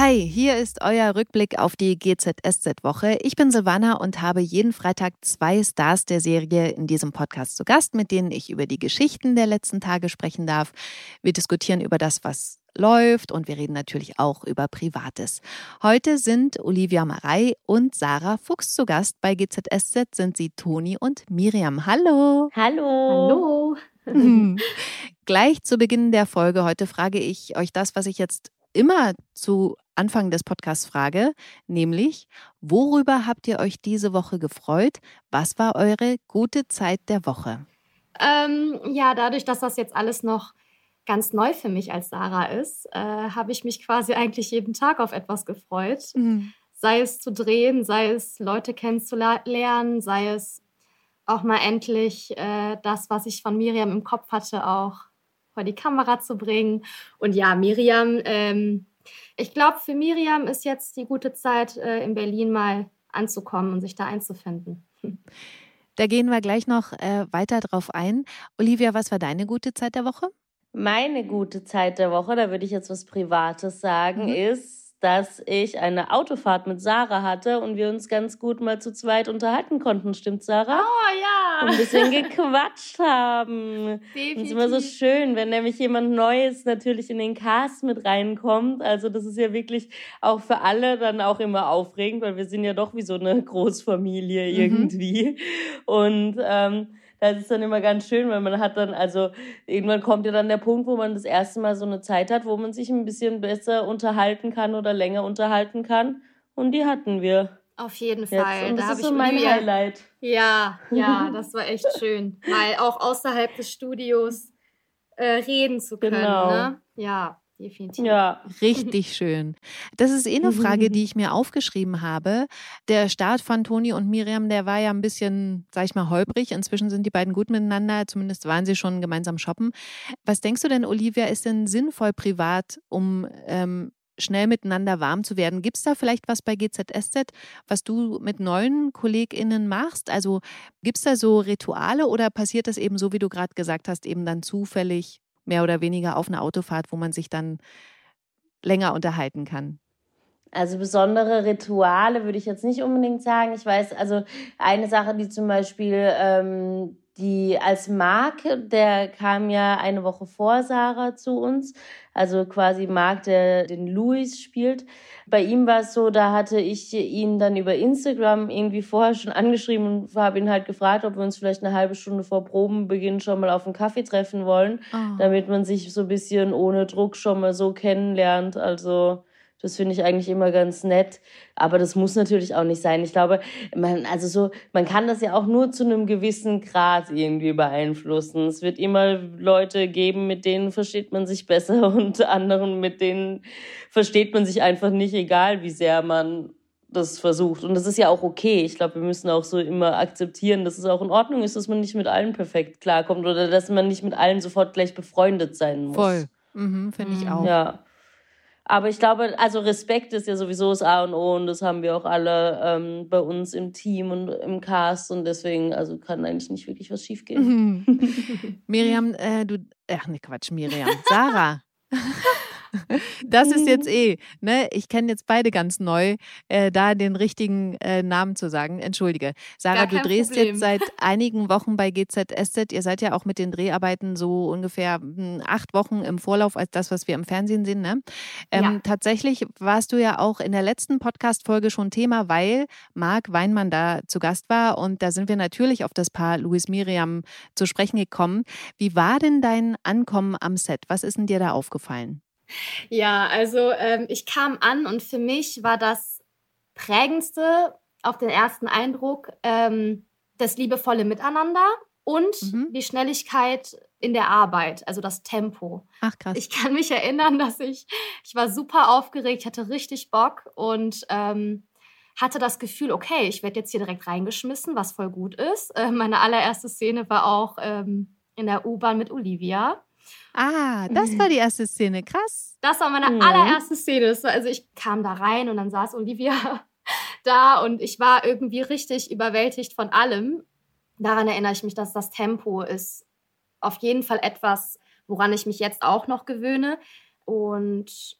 Hi, hier ist euer Rückblick auf die GZSZ-Woche. Ich bin Silvana und habe jeden Freitag zwei Stars der Serie in diesem Podcast zu Gast, mit denen ich über die Geschichten der letzten Tage sprechen darf. Wir diskutieren über das, was läuft und wir reden natürlich auch über Privates. Heute sind Olivia Marei und Sarah Fuchs zu Gast. Bei GZSZ sind sie Toni und Miriam. Hallo. Hallo. Hallo. Gleich zu Beginn der Folge heute frage ich euch das, was ich jetzt immer zu Anfang des Podcasts frage, nämlich, worüber habt ihr euch diese Woche gefreut? Was war eure gute Zeit der Woche? Ähm, ja, dadurch, dass das jetzt alles noch ganz neu für mich als Sarah ist, äh, habe ich mich quasi eigentlich jeden Tag auf etwas gefreut. Mhm. Sei es zu drehen, sei es Leute kennenzulernen, sei es auch mal endlich äh, das, was ich von Miriam im Kopf hatte, auch vor die Kamera zu bringen. Und ja, Miriam, ähm, ich glaube, für Miriam ist jetzt die gute Zeit, äh, in Berlin mal anzukommen und sich da einzufinden. Da gehen wir gleich noch äh, weiter drauf ein. Olivia, was war deine gute Zeit der Woche? Meine gute Zeit der Woche, da würde ich jetzt was Privates sagen, mhm. ist, dass ich eine Autofahrt mit Sarah hatte und wir uns ganz gut mal zu zweit unterhalten konnten. Stimmt, Sarah? Oh ja. Und ein bisschen gequatscht haben. Definitiv. Und es ist immer so schön, wenn nämlich jemand Neues natürlich in den Cast mit reinkommt. Also das ist ja wirklich auch für alle dann auch immer aufregend, weil wir sind ja doch wie so eine Großfamilie mhm. irgendwie. Mhm. Und ähm, das ist dann immer ganz schön, weil man hat dann, also irgendwann kommt ja dann der Punkt, wo man das erste Mal so eine Zeit hat, wo man sich ein bisschen besser unterhalten kann oder länger unterhalten kann. Und die hatten wir. Auf jeden Fall. Jetzt. Und das da ist so mein Olivia. Highlight. Ja, ja, das war echt schön. Mal auch außerhalb des Studios äh, reden zu können. Genau. Ne? Ja definitiv. Ja. Richtig schön. Das ist eh eine Frage, die ich mir aufgeschrieben habe. Der Start von Toni und Miriam, der war ja ein bisschen, sag ich mal, holprig. Inzwischen sind die beiden gut miteinander. Zumindest waren sie schon gemeinsam shoppen. Was denkst du denn, Olivia, ist denn sinnvoll privat, um ähm, schnell miteinander warm zu werden. Gibt es da vielleicht was bei GZSZ, was du mit neuen KollegInnen machst? Also gibt es da so Rituale oder passiert das eben so, wie du gerade gesagt hast, eben dann zufällig mehr oder weniger auf eine Autofahrt, wo man sich dann länger unterhalten kann? Also besondere Rituale würde ich jetzt nicht unbedingt sagen. Ich weiß, also eine Sache, die zum Beispiel ähm, die als Mark, der kam ja eine Woche vor Sarah zu uns, also quasi Mark, der den Louis spielt. Bei ihm war es so, da hatte ich ihn dann über Instagram irgendwie vorher schon angeschrieben und habe ihn halt gefragt, ob wir uns vielleicht eine halbe Stunde vor Probenbeginn schon mal auf einen Kaffee treffen wollen, oh. damit man sich so ein bisschen ohne Druck schon mal so kennenlernt. Also das finde ich eigentlich immer ganz nett. Aber das muss natürlich auch nicht sein. Ich glaube, man, also so, man kann das ja auch nur zu einem gewissen Grad irgendwie beeinflussen. Es wird immer Leute geben, mit denen versteht man sich besser und anderen, mit denen versteht man sich einfach nicht, egal wie sehr man das versucht. Und das ist ja auch okay. Ich glaube, wir müssen auch so immer akzeptieren, dass es auch in Ordnung ist, dass man nicht mit allen perfekt klarkommt oder dass man nicht mit allen sofort gleich befreundet sein muss. Voll. Mhm, Finde ich mhm. auch. Ja. Aber ich glaube, also Respekt ist ja sowieso das A und O und das haben wir auch alle ähm, bei uns im Team und im Cast und deswegen, also kann eigentlich nicht wirklich was schiefgehen. Mhm. Miriam, äh, du, ach ne Quatsch, Miriam, Sarah. Das ist jetzt mhm. eh, ne? Ich kenne jetzt beide ganz neu, äh, da den richtigen äh, Namen zu sagen. Entschuldige. Sarah, du drehst Problem. jetzt seit einigen Wochen bei GZSZ. Ihr seid ja auch mit den Dreharbeiten so ungefähr hm, acht Wochen im Vorlauf als das, was wir im Fernsehen sehen, ne? Ähm, ja. Tatsächlich warst du ja auch in der letzten Podcast-Folge schon Thema, weil Marc Weinmann da zu Gast war und da sind wir natürlich auf das Paar Louis Miriam zu sprechen gekommen. Wie war denn dein Ankommen am Set? Was ist denn dir da aufgefallen? Ja, also ähm, ich kam an und für mich war das prägendste auf den ersten Eindruck ähm, das liebevolle Miteinander und mhm. die Schnelligkeit in der Arbeit, also das Tempo. Ach krass. Ich kann mich erinnern, dass ich, ich war super aufgeregt, hatte richtig Bock und ähm, hatte das Gefühl, okay, ich werde jetzt hier direkt reingeschmissen, was voll gut ist. Äh, meine allererste Szene war auch ähm, in der U-Bahn mit Olivia. Ah, das war die erste Szene. Krass. Das war meine mhm. allererste Szene. also ich kam da rein und dann saß Olivia da und ich war irgendwie richtig überwältigt von allem. Daran erinnere ich mich, dass das Tempo ist auf jeden Fall etwas, woran ich mich jetzt auch noch gewöhne. Und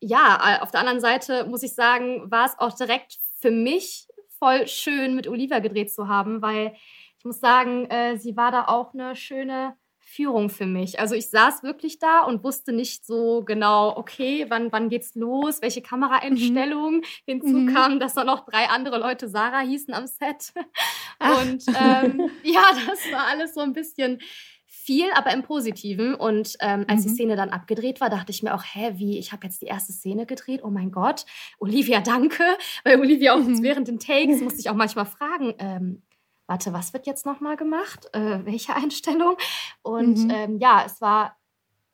ja, auf der anderen Seite muss ich sagen, war es auch direkt für mich voll schön, mit Olivia gedreht zu haben, weil ich muss sagen, äh, sie war da auch eine schöne Führung für mich. Also ich saß wirklich da und wusste nicht so genau, okay, wann, wann geht's los, welche Kameraeinstellungen. Mhm. Hinzu mhm. kam, dass da noch drei andere Leute Sarah hießen am Set. Und ähm, ja, das war alles so ein bisschen viel, aber im Positiven. Und ähm, als mhm. die Szene dann abgedreht war, dachte ich mir auch, hä, wie, ich habe jetzt die erste Szene gedreht, oh mein Gott, Olivia, danke. Weil Olivia auch mhm. während den Takes musste ich auch manchmal fragen, ähm, warte, was wird jetzt nochmal gemacht? Äh, welche Einstellung? Und mhm. ähm, ja, es war,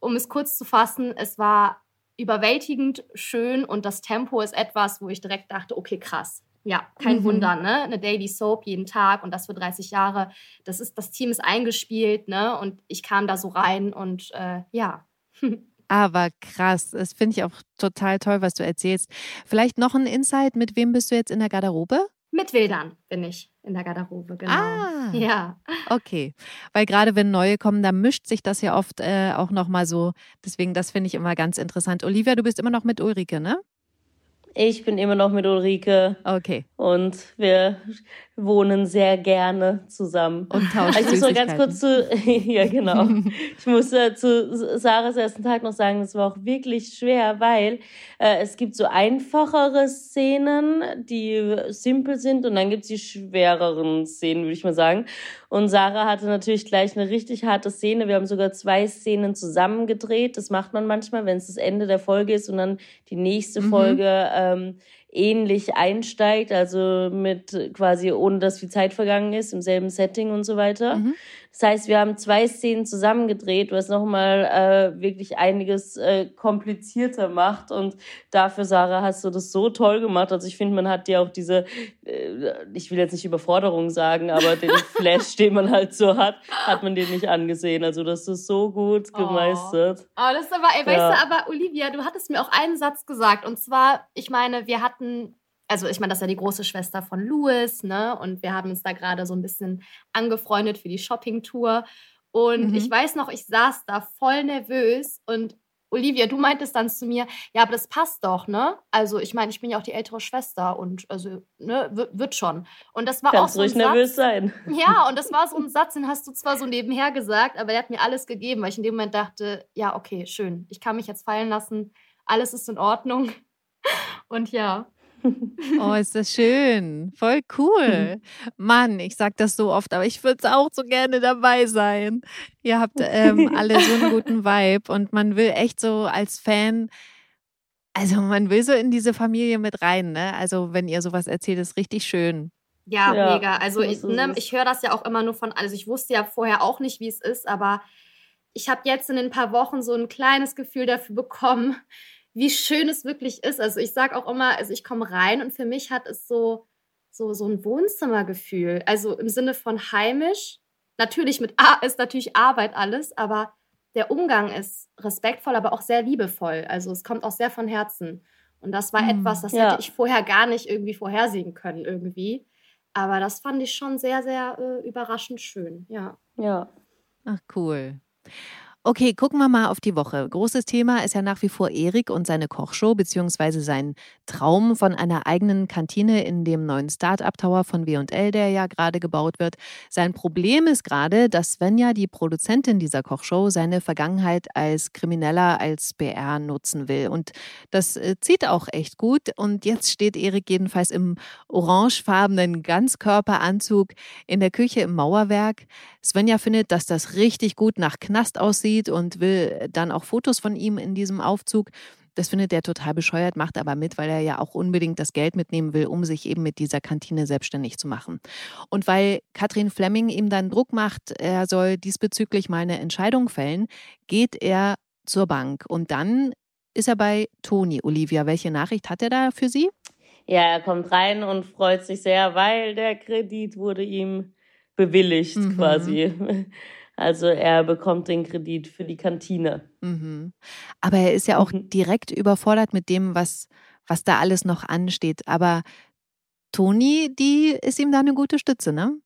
um es kurz zu fassen, es war überwältigend schön und das Tempo ist etwas, wo ich direkt dachte, okay, krass. Ja, kein mhm. Wunder, ne? Eine Daily Soap jeden Tag und das für 30 Jahre. Das ist, das Team ist eingespielt, ne? Und ich kam da so rein und äh, ja. Aber krass, das finde ich auch total toll, was du erzählst. Vielleicht noch ein Insight, mit wem bist du jetzt in der Garderobe? Mit Wildern bin ich in der Garderobe, genau. Ah, ja. Okay, weil gerade wenn neue kommen, da mischt sich das ja oft äh, auch nochmal so. Deswegen, das finde ich immer ganz interessant. Olivia, du bist immer noch mit Ulrike, ne? Ich bin immer noch mit Ulrike. Okay. Und wir wohnen sehr gerne zusammen. Und tauschen also Ich muss noch ganz kurz zu, ja genau. ich muss äh, zu Sarahs ersten Tag noch sagen, es war auch wirklich schwer, weil äh, es gibt so einfachere Szenen, die simpel sind und dann gibt es die schwereren Szenen, würde ich mal sagen. Und Sarah hatte natürlich gleich eine richtig harte Szene. Wir haben sogar zwei Szenen zusammen gedreht. Das macht man manchmal, wenn es das Ende der Folge ist und dann die nächste mhm. Folge ähm, ähnlich einsteigt, also mit quasi ohne dass viel Zeit vergangen ist, im selben Setting und so weiter. Mhm. Das heißt, wir haben zwei Szenen zusammengedreht, was nochmal äh, wirklich einiges äh, komplizierter macht. Und dafür, Sarah, hast du das so toll gemacht. Also ich finde, man hat dir auch diese, äh, ich will jetzt nicht Überforderung sagen, aber den Flash, den man halt so hat, hat man dir nicht angesehen. Also das ist so gut oh. gemeistert. Oh, das ist aber, ey, weißt du, aber Olivia, du hattest mir auch einen Satz gesagt. Und zwar, ich meine, wir hatten also ich meine, das ist ja die große Schwester von Louis, ne? Und wir haben uns da gerade so ein bisschen angefreundet für die Shopping-Tour. Und mhm. ich weiß noch, ich saß da voll nervös und Olivia, du meintest dann zu mir, ja, aber das passt doch, ne? Also ich meine, ich bin ja auch die ältere Schwester und also, ne, wird schon. Und das war Kannst auch so ein ruhig Satz, nervös sein. Ja, und das war so ein Satz, den hast du zwar so nebenher gesagt, aber der hat mir alles gegeben, weil ich in dem Moment dachte, ja, okay, schön, ich kann mich jetzt fallen lassen, alles ist in Ordnung. Und ja. Oh, ist das schön. Voll cool. Mann, ich sag das so oft, aber ich würde auch so gerne dabei sein. Ihr habt ähm, alle so einen guten Vibe und man will echt so als Fan, also man will so in diese Familie mit rein, ne? Also wenn ihr sowas erzählt, ist richtig schön. Ja, ja mega. Also ich, ne, ich höre das ja auch immer nur von, also ich wusste ja vorher auch nicht, wie es ist, aber ich habe jetzt in ein paar Wochen so ein kleines Gefühl dafür bekommen, wie schön es wirklich ist. Also ich sage auch immer, also ich komme rein und für mich hat es so, so, so ein Wohnzimmergefühl. Also im Sinne von heimisch. Natürlich mit A ist natürlich Arbeit alles, aber der Umgang ist respektvoll, aber auch sehr liebevoll. Also es kommt auch sehr von Herzen. Und das war mhm, etwas, das ja. hätte ich vorher gar nicht irgendwie vorhersehen können irgendwie. Aber das fand ich schon sehr, sehr äh, überraschend schön, ja. Ja. Ach, cool. Okay, gucken wir mal auf die Woche. Großes Thema ist ja nach wie vor Erik und seine Kochshow, beziehungsweise sein Traum von einer eigenen Kantine in dem neuen Start-up-Tower von W&L, der ja gerade gebaut wird. Sein Problem ist gerade, dass Svenja, die Produzentin dieser Kochshow, seine Vergangenheit als Krimineller, als BR nutzen will. Und das äh, zieht auch echt gut. Und jetzt steht Erik jedenfalls im orangefarbenen Ganzkörperanzug in der Küche im Mauerwerk. Svenja findet, dass das richtig gut nach Knast aussieht und will dann auch Fotos von ihm in diesem Aufzug. Das findet er total bescheuert, macht aber mit, weil er ja auch unbedingt das Geld mitnehmen will, um sich eben mit dieser Kantine selbstständig zu machen. Und weil Katrin Fleming ihm dann Druck macht, er soll diesbezüglich mal eine Entscheidung fällen, geht er zur Bank. Und dann ist er bei Toni. Olivia, welche Nachricht hat er da für Sie? Ja, er kommt rein und freut sich sehr, weil der Kredit wurde ihm bewilligt mhm. quasi. Also er bekommt den Kredit für die Kantine. Mhm. Aber er ist ja auch mhm. direkt überfordert mit dem, was, was da alles noch ansteht. Aber Toni, die ist ihm da eine gute Stütze, ne?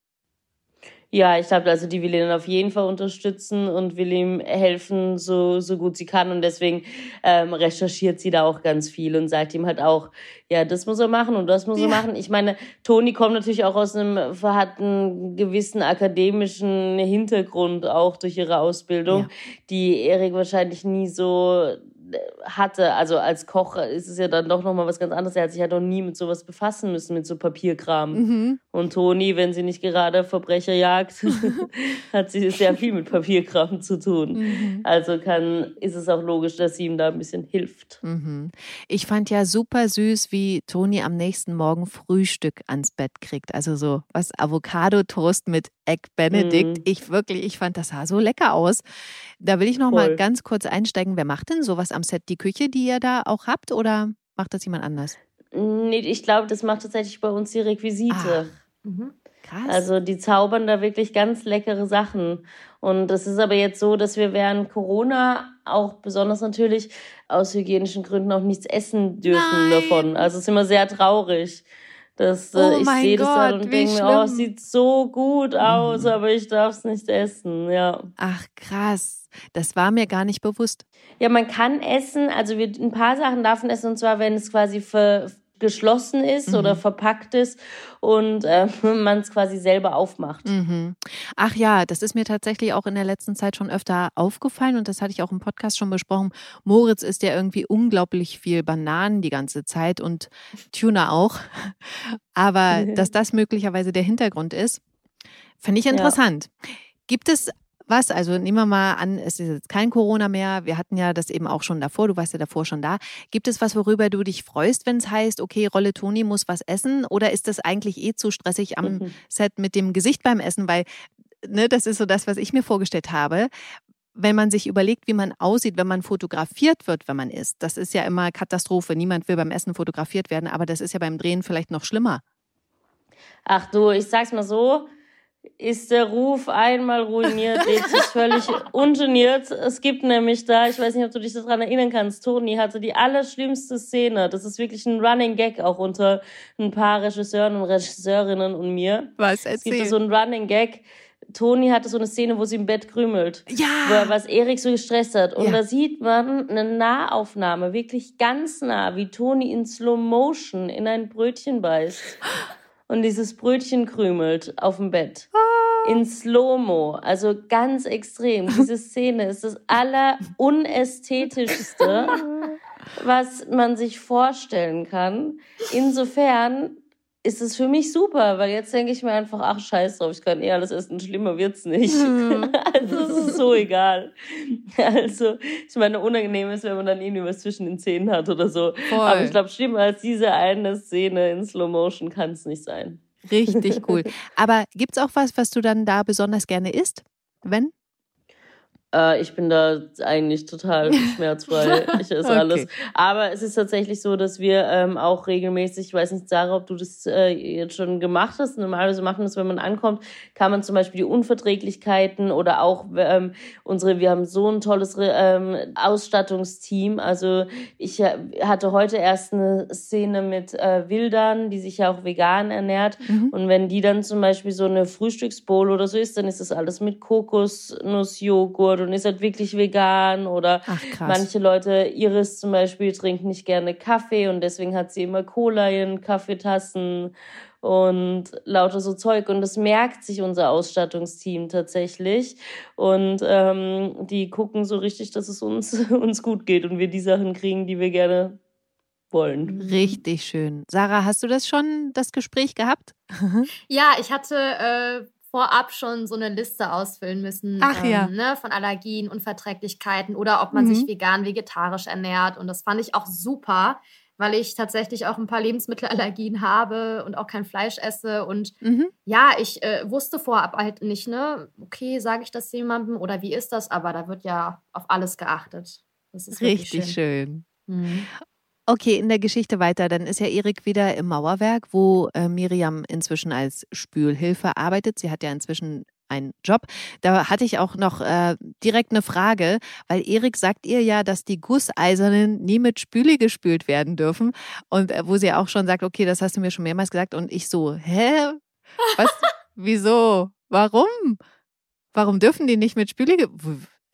Ja, ich glaube, also die will ihn auf jeden Fall unterstützen und will ihm helfen, so, so gut sie kann. Und deswegen ähm, recherchiert sie da auch ganz viel und sagt ihm halt auch, ja, das muss er machen und das muss ja. er machen. Ich meine, Toni kommt natürlich auch aus einem, hat einen gewissen akademischen Hintergrund auch durch ihre Ausbildung, ja. die Erik wahrscheinlich nie so hatte, also als Koch ist es ja dann doch nochmal was ganz anderes. Er hat sich ja noch nie mit sowas befassen müssen, mit so Papierkram. Mhm. Und Toni, wenn sie nicht gerade Verbrecher jagt, hat sie sehr viel mit Papierkram zu tun. Mhm. Also kann, ist es auch logisch, dass sie ihm da ein bisschen hilft. Mhm. Ich fand ja super süß, wie Toni am nächsten Morgen Frühstück ans Bett kriegt. Also so was Avocado-Toast mit Egg Benedict. Mhm. Ich wirklich, ich fand das sah so lecker aus. Da will ich noch Voll. mal ganz kurz einsteigen. Wer macht denn sowas am Set? Die Küche, die ihr da auch habt oder macht das jemand anders? Nee, ich glaube, das macht tatsächlich bei uns die Requisite. Mhm. Krass. Also die zaubern da wirklich ganz leckere Sachen. Und es ist aber jetzt so, dass wir während Corona auch besonders natürlich aus hygienischen Gründen auch nichts essen dürfen Nein. davon. Also es ist immer sehr traurig. Das, äh, oh ich sehe das dann und denke mir, oh, es sieht so gut aus, mhm. aber ich darf es nicht essen, ja. Ach, krass. Das war mir gar nicht bewusst. Ja, man kann essen, also wir, ein paar Sachen darf man essen, und zwar, wenn es quasi für, geschlossen ist mhm. oder verpackt ist und äh, man es quasi selber aufmacht. Mhm. Ach ja, das ist mir tatsächlich auch in der letzten Zeit schon öfter aufgefallen und das hatte ich auch im Podcast schon besprochen. Moritz isst ja irgendwie unglaublich viel Bananen die ganze Zeit und Tuna auch. Aber dass das möglicherweise der Hintergrund ist, finde ich interessant. Ja. Gibt es was? Also nehmen wir mal an, es ist jetzt kein Corona mehr. Wir hatten ja das eben auch schon davor. Du warst ja davor schon da. Gibt es was, worüber du dich freust, wenn es heißt, okay, Rolle Toni muss was essen? Oder ist das eigentlich eh zu stressig am mhm. Set mit dem Gesicht beim Essen? Weil, ne, das ist so das, was ich mir vorgestellt habe wenn man sich überlegt, wie man aussieht, wenn man fotografiert wird, wenn man isst. Das ist ja immer Katastrophe. Niemand will beim Essen fotografiert werden, aber das ist ja beim Drehen vielleicht noch schlimmer. Ach du, ich sag's mal so, ist der Ruf einmal ruiniert, lebt sich völlig ungeniert. Es gibt nämlich da, ich weiß nicht, ob du dich daran erinnern kannst, Toni hatte die allerschlimmste Szene. Das ist wirklich ein Running Gag auch unter ein paar Regisseuren und Regisseurinnen und mir. Was, erzähl. Es gibt so einen Running Gag. Toni hatte so eine Szene, wo sie im Bett krümelt. Ja. Wo was Erik so gestresst hat. Und ja. da sieht man eine Nahaufnahme, wirklich ganz nah, wie Toni in Slow Motion in ein Brötchen beißt. und dieses Brötchen krümelt auf dem Bett. Ah. In Slow-Mo, also ganz extrem. Diese Szene ist das allerunästhetischste, was man sich vorstellen kann. Insofern ist es für mich super, weil jetzt denke ich mir einfach, ach scheiß drauf, ich kann eh alles essen, schlimmer wird's nicht. Mhm. also es ist so egal. Also, ich meine, unangenehm ist, wenn man dann irgendwie was zwischen den Zähnen hat oder so. Voll. Aber ich glaube, schlimmer als diese eine Szene in Slow Motion kann es nicht sein. Richtig cool. Aber gibt's auch was, was du dann da besonders gerne isst? Wenn? Äh, ich bin da eigentlich total schmerzfrei. Ich esse okay. alles. Aber es ist tatsächlich so, dass wir ähm, auch regelmäßig, ich weiß nicht, Sarah, ob du das äh, jetzt schon gemacht hast. Normalerweise machen wir das, wenn man ankommt, kann man zum Beispiel die Unverträglichkeiten oder auch ähm, unsere, wir haben so ein tolles ähm, Ausstattungsteam. Also ich äh, hatte heute erst eine Szene mit äh, Wildern, die sich ja auch vegan ernährt. Mhm. Und wenn die dann zum Beispiel so eine Frühstücksbowl oder so ist, dann ist das alles mit Kokosnussjoghurt und ist halt wirklich vegan oder Ach, manche Leute, Iris zum Beispiel, trinkt nicht gerne Kaffee und deswegen hat sie immer Cola in Kaffeetassen und lauter so Zeug. Und das merkt sich unser Ausstattungsteam tatsächlich. Und ähm, die gucken so richtig, dass es uns, uns gut geht und wir die Sachen kriegen, die wir gerne wollen. Richtig schön. Sarah, hast du das schon, das Gespräch gehabt? ja, ich hatte äh, vorab schon so eine Liste ausfüllen müssen Ach, ähm, ja. ne, von Allergien, Unverträglichkeiten oder ob man mhm. sich vegan, vegetarisch ernährt. Und das fand ich auch super, weil ich tatsächlich auch ein paar Lebensmittelallergien habe und auch kein Fleisch esse. Und mhm. ja, ich äh, wusste vorab halt nicht, ne, okay, sage ich das jemandem oder wie ist das? Aber da wird ja auf alles geachtet. Das ist richtig schön. schön. Mhm. Okay, in der Geschichte weiter. Dann ist ja Erik wieder im Mauerwerk, wo äh, Miriam inzwischen als Spülhilfe arbeitet. Sie hat ja inzwischen einen Job. Da hatte ich auch noch äh, direkt eine Frage, weil Erik sagt ihr ja, dass die Gusseisernen nie mit Spüli gespült werden dürfen. Und äh, wo sie auch schon sagt, okay, das hast du mir schon mehrmals gesagt. Und ich so, hä? Was? Wieso? Warum? Warum dürfen die nicht mit Spüli?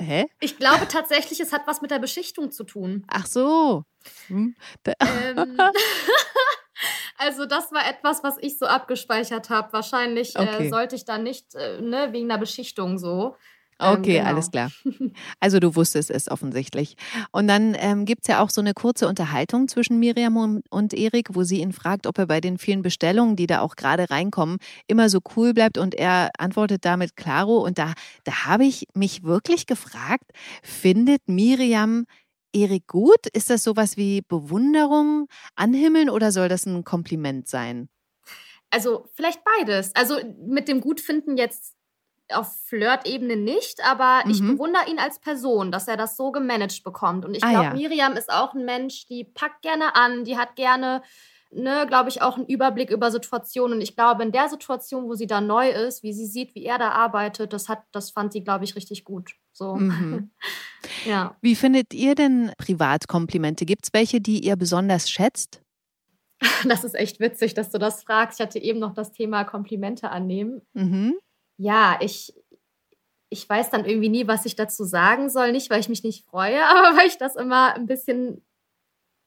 Hä? Ich glaube tatsächlich, es hat was mit der Beschichtung zu tun. Ach so. Hm. Ähm, also das war etwas, was ich so abgespeichert habe. Wahrscheinlich äh, okay. äh, sollte ich da nicht, äh, ne, wegen der Beschichtung so. Ähm, okay, genau. alles klar. Also du wusstest es offensichtlich. Und dann ähm, gibt es ja auch so eine kurze Unterhaltung zwischen Miriam und, und Erik, wo sie ihn fragt, ob er bei den vielen Bestellungen, die da auch gerade reinkommen, immer so cool bleibt. Und er antwortet damit Claro. Und da, da habe ich mich wirklich gefragt, findet Miriam Erik gut? Ist das sowas wie Bewunderung, Anhimmeln oder soll das ein Kompliment sein? Also vielleicht beides. Also mit dem Gutfinden jetzt auf Flirt-Ebene nicht, aber mhm. ich bewundere ihn als Person, dass er das so gemanagt bekommt. Und ich ah, glaube, ja. Miriam ist auch ein Mensch, die packt gerne an, die hat gerne, ne, glaube ich, auch einen Überblick über Situationen. Und ich glaube, in der Situation, wo sie da neu ist, wie sie sieht, wie er da arbeitet, das hat, das fand sie, glaube ich, richtig gut. So. Mhm. ja. Wie findet ihr denn Privatkomplimente? Gibt es welche, die ihr besonders schätzt? Das ist echt witzig, dass du das fragst. Ich hatte eben noch das Thema Komplimente annehmen. Mhm ja, ich, ich weiß dann irgendwie nie, was ich dazu sagen soll. Nicht, weil ich mich nicht freue, aber weil ich das immer ein bisschen,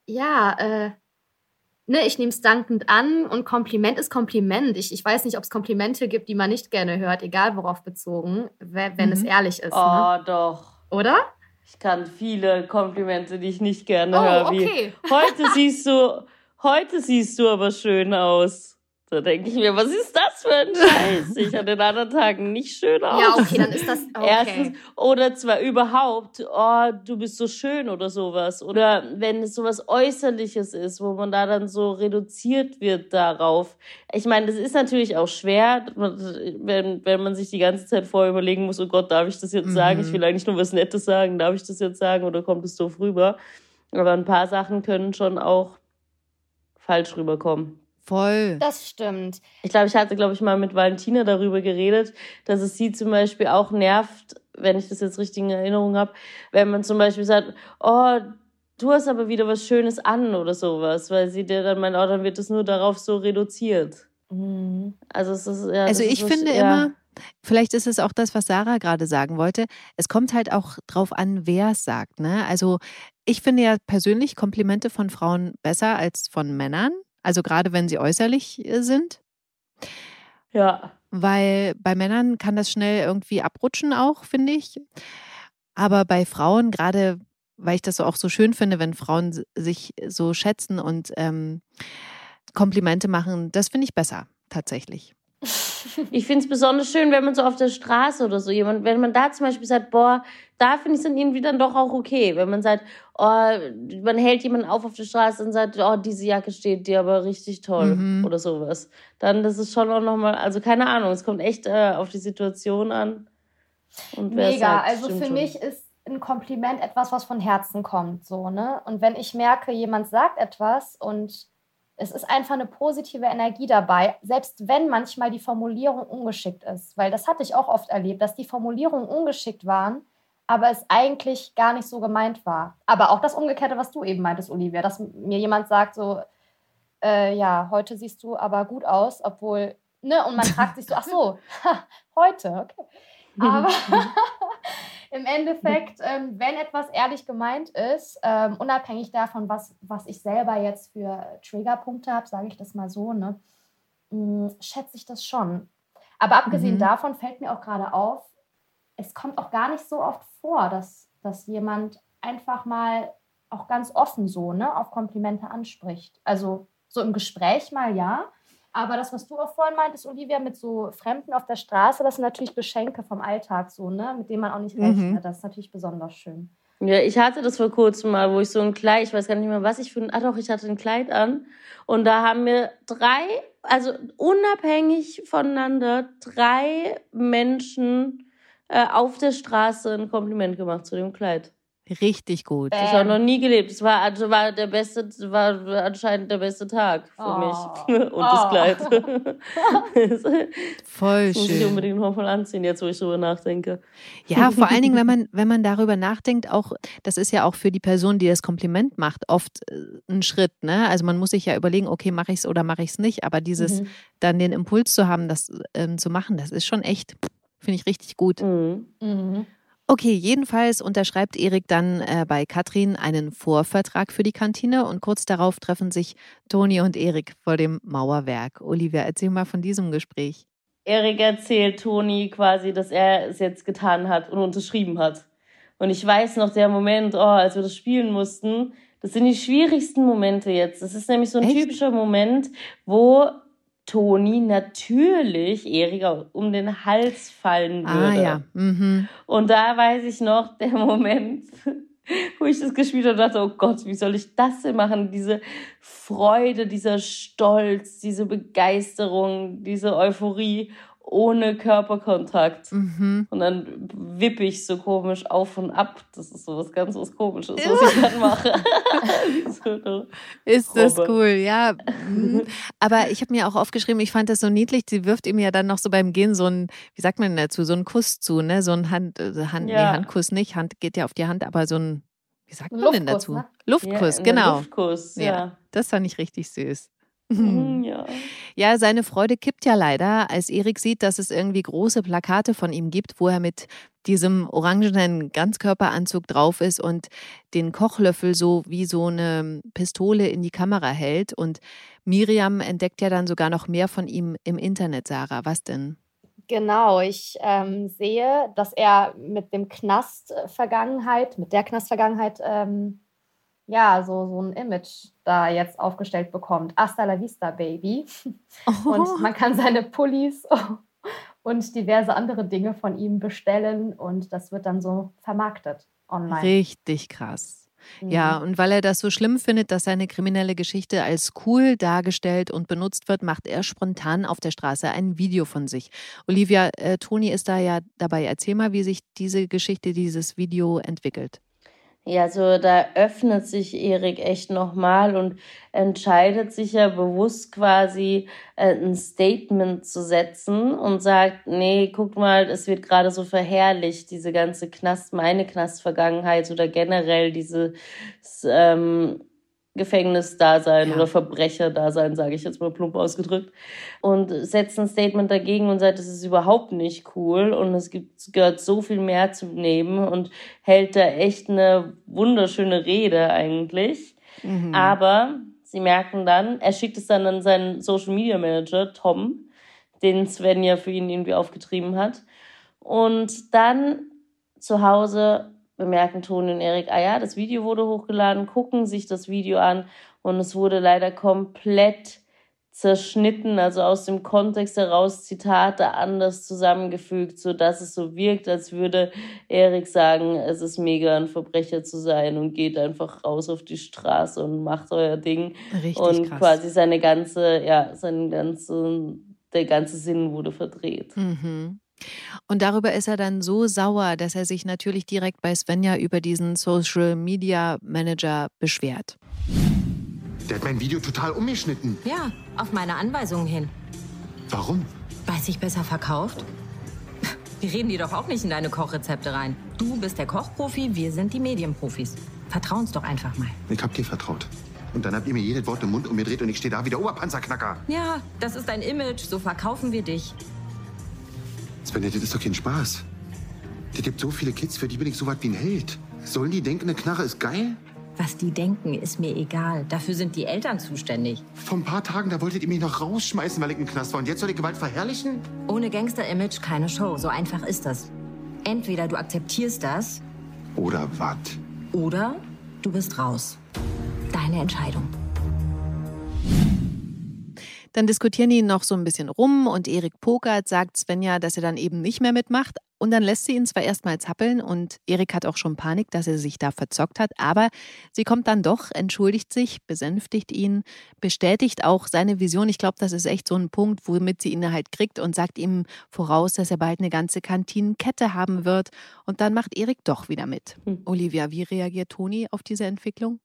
ja, äh, ne, ich nehme es dankend an und Kompliment ist Kompliment. Ich, ich weiß nicht, ob es Komplimente gibt, die man nicht gerne hört, egal worauf bezogen, wenn mhm. es ehrlich ist. Oh, ne? doch. Oder? Ich kann viele Komplimente, die ich nicht gerne oh, höre. Okay. heute siehst du, heute siehst du aber schön aus. Da denke ich mir, was ist das für ein Scheiß? Ich an den anderen Tagen nicht schön aus. Ja, okay, dann ist das okay. Erstens, oder zwar überhaupt, oh, du bist so schön oder sowas. Oder wenn es sowas Äußerliches ist, wo man da dann so reduziert wird darauf. Ich meine, das ist natürlich auch schwer, wenn, wenn man sich die ganze Zeit vorher überlegen muss, oh Gott, darf ich das jetzt sagen? Ich mhm. will eigentlich nur was Nettes sagen, darf ich das jetzt sagen oder kommt es doof rüber? Aber ein paar Sachen können schon auch falsch rüberkommen. Voll. Das stimmt. Ich glaube, ich hatte, glaube ich, mal mit Valentina darüber geredet, dass es sie zum Beispiel auch nervt, wenn ich das jetzt richtig in Erinnerung habe, wenn man zum Beispiel sagt, oh, du hast aber wieder was Schönes an oder sowas, weil sie dir dann meint, oh, dann wird es nur darauf so reduziert. Mhm. Also es ist ja. Also ich ist, finde ja. immer, vielleicht ist es auch das, was Sarah gerade sagen wollte. Es kommt halt auch drauf an, wer es sagt. Ne? Also ich finde ja persönlich Komplimente von Frauen besser als von Männern. Also gerade wenn sie äußerlich äh, sind. Ja. Weil bei Männern kann das schnell irgendwie abrutschen auch, finde ich. Aber bei Frauen, gerade weil ich das auch so schön finde, wenn Frauen sich so schätzen und ähm, Komplimente machen, das finde ich besser, tatsächlich. Ich finde es besonders schön, wenn man so auf der Straße oder so jemand, wenn man da zum Beispiel sagt, boah, da finde ich es dann irgendwie dann doch auch okay. Wenn man sagt, oh, man hält jemanden auf auf der Straße und sagt, oh, diese Jacke steht dir aber richtig toll mhm. oder sowas. Dann das ist schon auch nochmal, also keine Ahnung, es kommt echt äh, auf die Situation an. Mega, sagt, also für schon. mich ist ein Kompliment etwas, was von Herzen kommt, so, ne? Und wenn ich merke, jemand sagt etwas und es ist einfach eine positive Energie dabei, selbst wenn manchmal die Formulierung ungeschickt ist. Weil das hatte ich auch oft erlebt, dass die Formulierungen ungeschickt waren, aber es eigentlich gar nicht so gemeint war. Aber auch das Umgekehrte, was du eben meintest, Olivia, dass mir jemand sagt so, äh, ja, heute siehst du aber gut aus, obwohl, ne, und man fragt sich so, ach so, heute, okay. Aber im Endeffekt, ähm, wenn etwas ehrlich gemeint ist, ähm, unabhängig davon, was, was ich selber jetzt für Triggerpunkte habe, sage ich das mal so, ne, mh, mm, schätze ich das schon. Aber abgesehen mhm. davon fällt mir auch gerade auf, es kommt auch gar nicht so oft vor, dass, dass jemand einfach mal auch ganz offen so ne, auf Komplimente anspricht. Also so im Gespräch mal ja, aber das, was du auch vorhin meintest, Olivia, mit so Fremden auf der Straße, das sind natürlich Geschenke vom Alltag so, ne? Mit denen man auch nicht rechnet. Mhm. Das ist natürlich besonders schön. Ja, ich hatte das vor kurzem mal, wo ich so ein Kleid, ich weiß gar nicht mehr, was ich für ein, ah doch, ich hatte ein Kleid an. Und da haben mir drei, also unabhängig voneinander, drei Menschen äh, auf der Straße ein Kompliment gemacht zu dem Kleid. Richtig gut. Ich habe noch nie gelebt. Es war, also war der beste, war anscheinend der beste Tag für oh. mich. Und oh. das Kleid. Voll das schön. Muss ich unbedingt noch mal anziehen, jetzt wo ich darüber nachdenke. Ja, vor allen Dingen, wenn man, wenn man darüber nachdenkt, auch, das ist ja auch für die Person, die das Kompliment macht, oft äh, ein Schritt. Ne? Also man muss sich ja überlegen, okay, mache ich es oder mache ich es nicht. Aber dieses mhm. dann den Impuls zu haben, das ähm, zu machen, das ist schon echt, finde ich richtig gut. Mhm. Mhm. Okay, jedenfalls unterschreibt Erik dann äh, bei Katrin einen Vorvertrag für die Kantine und kurz darauf treffen sich Toni und Erik vor dem Mauerwerk. Olivia, erzähl mal von diesem Gespräch. Erik erzählt Toni quasi, dass er es jetzt getan hat und unterschrieben hat. Und ich weiß noch, der Moment, oh, als wir das spielen mussten, das sind die schwierigsten Momente jetzt. Das ist nämlich so ein Echt? typischer Moment, wo Toni natürlich Erika um den Hals fallen ah, würde. Ah, ja. Mhm. Und da weiß ich noch, der Moment, wo ich das gespielt habe, dachte, oh Gott, wie soll ich das denn machen? Diese Freude, dieser Stolz, diese Begeisterung, diese Euphorie ohne Körperkontakt. Mhm. Und dann wippe ich so komisch auf und ab. Das ist so was ganz was Komisches, was ich dann mache. ist das cool, ja. Mhm. Aber ich habe mir auch aufgeschrieben, ich fand das so niedlich. Sie wirft ihm ja dann noch so beim Gehen so ein, wie sagt man dazu, so einen Kuss zu, ne? So ein Hand, äh, Hand ja. nee, Handkuss nicht. Hand geht ja auf die Hand, aber so ein, wie sagt man Luftkuss, denn dazu? Ne? Luftkuss, ja, genau. Luftkuss, ja. ja. Das fand ich richtig süß. Mhm, ja. ja, seine Freude kippt ja leider, als Erik sieht, dass es irgendwie große Plakate von ihm gibt, wo er mit diesem orangenen Ganzkörperanzug drauf ist und den Kochlöffel so wie so eine Pistole in die Kamera hält. Und Miriam entdeckt ja dann sogar noch mehr von ihm im Internet, Sarah. Was denn? Genau, ich ähm, sehe, dass er mit dem Knast-Vergangenheit, mit der Knast-Vergangenheit ähm, ja, so, so ein Image da jetzt aufgestellt bekommt. Hasta la vista, Baby. Oh. Und man kann seine Pullis und diverse andere Dinge von ihm bestellen und das wird dann so vermarktet online. Richtig krass. Mhm. Ja, und weil er das so schlimm findet, dass seine kriminelle Geschichte als cool dargestellt und benutzt wird, macht er spontan auf der Straße ein Video von sich. Olivia, äh, Toni ist da ja dabei. Erzähl mal, wie sich diese Geschichte, dieses Video entwickelt. Ja, so da öffnet sich Erik echt nochmal und entscheidet sich ja bewusst quasi äh, ein Statement zu setzen und sagt, nee, guck mal, es wird gerade so verherrlicht, diese ganze Knast, meine Knastvergangenheit oder generell dieses ähm, Gefängnisdasein ja. oder Verbrecherdasein, sage ich jetzt mal plump ausgedrückt, und setzt ein Statement dagegen und sagt, das ist überhaupt nicht cool und es gibt, gehört so viel mehr zum Leben und hält da echt eine wunderschöne Rede eigentlich. Mhm. Aber sie merken dann, er schickt es dann an seinen Social Media Manager, Tom, den Sven ja für ihn irgendwie aufgetrieben hat. Und dann zu Hause bemerken Toni und Erik, ah ja, das Video wurde hochgeladen, gucken sich das Video an und es wurde leider komplett zerschnitten, also aus dem Kontext heraus Zitate anders zusammengefügt, so dass es so wirkt, als würde Erik sagen, es ist mega ein Verbrecher zu sein und geht einfach raus auf die Straße und macht euer Ding Richtig und krass. quasi seine ganze, ja, sein ganze, der ganze Sinn wurde verdreht. Mhm. Und darüber ist er dann so sauer, dass er sich natürlich direkt bei Svenja über diesen Social Media Manager beschwert. Der hat mein Video total umgeschnitten. Ja, auf meine Anweisungen hin. Warum? Weil sich besser verkauft. Wir reden dir doch auch nicht in deine Kochrezepte rein. Du bist der Kochprofi, wir sind die Medienprofis. Vertrau uns doch einfach mal. Ich hab dir vertraut. Und dann habt ihr mir jedes Wort im Mund umgedreht und ich stehe da wie der Oberpanzerknacker. Ja, das ist dein Image, so verkaufen wir dich. Svenja, das ist doch kein Spaß. Es gibt so viele Kids, für die bin ich so weit wie ein Held. Sollen die denken, eine Knarre ist geil? Was die denken, ist mir egal. Dafür sind die Eltern zuständig. Vor ein paar Tagen, da wolltet ihr mich noch rausschmeißen, weil ich im Knast war. Und jetzt soll ich Gewalt verherrlichen? Ohne Gangster-Image keine Show. So einfach ist das. Entweder du akzeptierst das. Oder was? Oder du bist raus. Deine Entscheidung. Dann diskutieren die noch so ein bisschen rum und Erik pokert, sagt Svenja, dass er dann eben nicht mehr mitmacht. Und dann lässt sie ihn zwar erstmal zappeln und Erik hat auch schon Panik, dass er sich da verzockt hat, aber sie kommt dann doch, entschuldigt sich, besänftigt ihn, bestätigt auch seine Vision. Ich glaube, das ist echt so ein Punkt, womit sie ihn halt kriegt und sagt ihm voraus, dass er bald eine ganze Kantinenkette haben wird. Und dann macht Erik doch wieder mit. Hm. Olivia, wie reagiert Toni auf diese Entwicklung?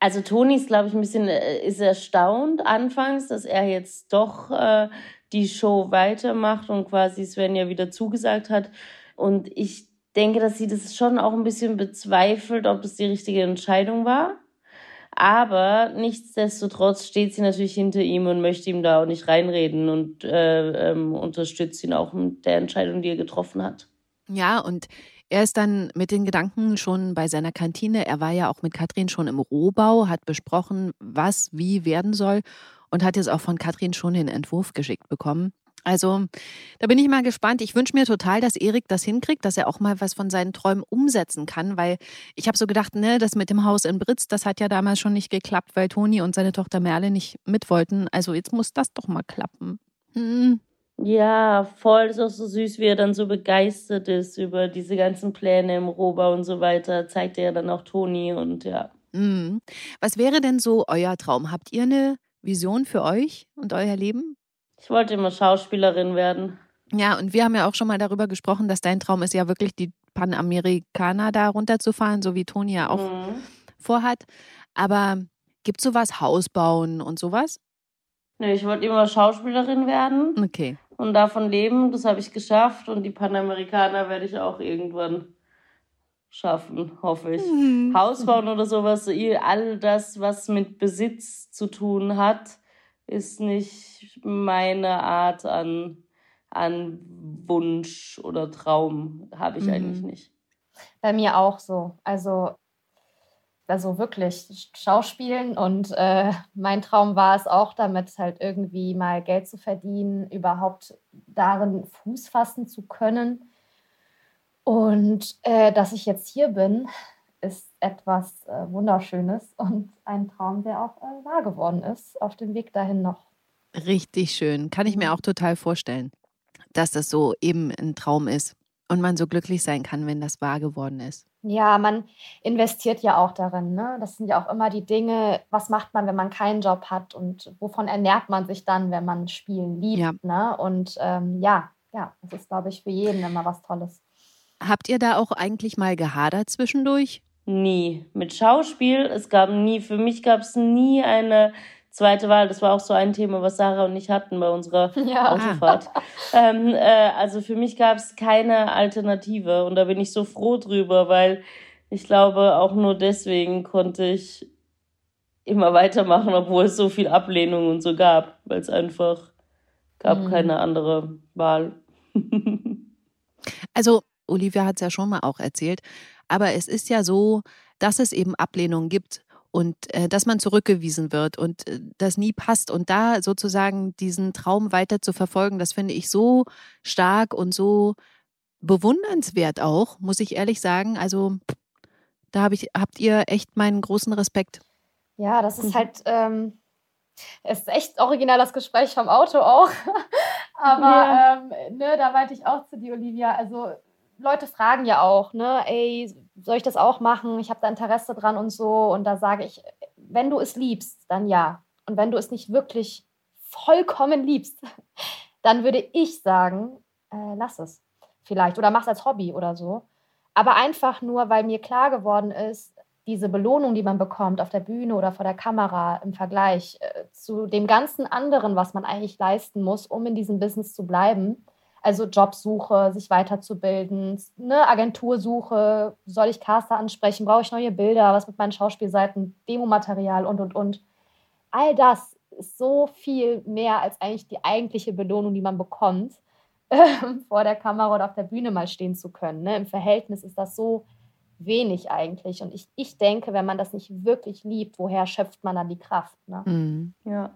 Also Toni ist, glaube ich, ein bisschen äh, ist erstaunt anfangs, dass er jetzt doch äh, die Show weitermacht und quasi Svenja wieder zugesagt hat. Und ich denke, dass sie das schon auch ein bisschen bezweifelt, ob das die richtige Entscheidung war. Aber nichtsdestotrotz steht sie natürlich hinter ihm und möchte ihm da auch nicht reinreden und äh, ähm, unterstützt ihn auch mit der Entscheidung, die er getroffen hat. Ja, und er ist dann mit den Gedanken schon bei seiner Kantine. Er war ja auch mit Katrin schon im Rohbau, hat besprochen, was wie werden soll und hat jetzt auch von Katrin schon den Entwurf geschickt bekommen. Also, da bin ich mal gespannt. Ich wünsche mir total, dass Erik das hinkriegt, dass er auch mal was von seinen Träumen umsetzen kann, weil ich habe so gedacht, ne, das mit dem Haus in Britz, das hat ja damals schon nicht geklappt, weil Toni und seine Tochter Merle nicht mit wollten. Also, jetzt muss das doch mal klappen. Hm. Ja, voll. Das ist auch so süß, wie er dann so begeistert ist über diese ganzen Pläne im Rohbau und so weiter. Zeigt er ja dann auch Toni und ja. Hm. Was wäre denn so euer Traum? Habt ihr eine Vision für euch und euer Leben? Ich wollte immer Schauspielerin werden. Ja, und wir haben ja auch schon mal darüber gesprochen, dass dein Traum ist ja wirklich, die Panamerikaner da runterzufahren, so wie Toni ja auch mhm. vorhat. Aber gibt es sowas, Haus bauen und sowas? Nee, ich wollte immer Schauspielerin werden. Okay. Und davon leben, das habe ich geschafft. Und die Panamerikaner werde ich auch irgendwann schaffen, hoffe ich. Mhm. Haus bauen oder sowas, all das, was mit Besitz zu tun hat, ist nicht meine Art an, an Wunsch oder Traum. Habe ich mhm. eigentlich nicht. Bei mir auch so. Also, also wirklich Schauspielen und äh, mein Traum war es auch, damit halt irgendwie mal Geld zu verdienen, überhaupt darin Fuß fassen zu können. Und äh, dass ich jetzt hier bin, ist etwas äh, Wunderschönes und ein Traum, der auch äh, wahr geworden ist, auf dem Weg dahin noch. Richtig schön. Kann ich mir auch total vorstellen, dass das so eben ein Traum ist und man so glücklich sein kann, wenn das wahr geworden ist. Ja, man investiert ja auch darin. Ne? Das sind ja auch immer die Dinge, was macht man, wenn man keinen Job hat und wovon ernährt man sich dann, wenn man Spielen liebt. Ja. Ne? Und ähm, ja, ja, das ist, glaube ich, für jeden immer was Tolles. Habt ihr da auch eigentlich mal gehadert zwischendurch? Nie. Mit Schauspiel, es gab nie, für mich gab es nie eine zweite Wahl. Das war auch so ein Thema, was Sarah und ich hatten bei unserer ja. Autofahrt. ähm, äh, also für mich gab es keine Alternative und da bin ich so froh drüber, weil ich glaube, auch nur deswegen konnte ich immer weitermachen, obwohl es so viel Ablehnung und so gab, weil es einfach gab mhm. keine andere Wahl. also Olivia hat es ja schon mal auch erzählt. Aber es ist ja so, dass es eben Ablehnung gibt und äh, dass man zurückgewiesen wird und äh, das nie passt. Und da sozusagen diesen Traum weiter zu verfolgen, das finde ich so stark und so bewundernswert auch, muss ich ehrlich sagen. Also da hab ich, habt ihr echt meinen großen Respekt. Ja, das ist mhm. halt, ähm, ist echt original das Gespräch vom Auto auch. Aber ja. ähm, ne, da meinte ich auch zu dir, Olivia, also Leute fragen ja auch, ne, ey, soll ich das auch machen? Ich habe da Interesse dran und so. Und da sage ich, wenn du es liebst, dann ja. Und wenn du es nicht wirklich vollkommen liebst, dann würde ich sagen, äh, lass es vielleicht oder mach es als Hobby oder so. Aber einfach nur, weil mir klar geworden ist, diese Belohnung, die man bekommt auf der Bühne oder vor der Kamera im Vergleich äh, zu dem ganzen anderen, was man eigentlich leisten muss, um in diesem Business zu bleiben, also Jobsuche, sich weiterzubilden, ne, Agentursuche, soll ich Caster ansprechen, brauche ich neue Bilder, was mit meinen Schauspielseiten, Demomaterial und, und, und. All das ist so viel mehr als eigentlich die eigentliche Belohnung, die man bekommt, äh, vor der Kamera oder auf der Bühne mal stehen zu können. Ne? Im Verhältnis ist das so wenig eigentlich. Und ich, ich denke, wenn man das nicht wirklich liebt, woher schöpft man dann die Kraft? Ne? Mhm. Ja.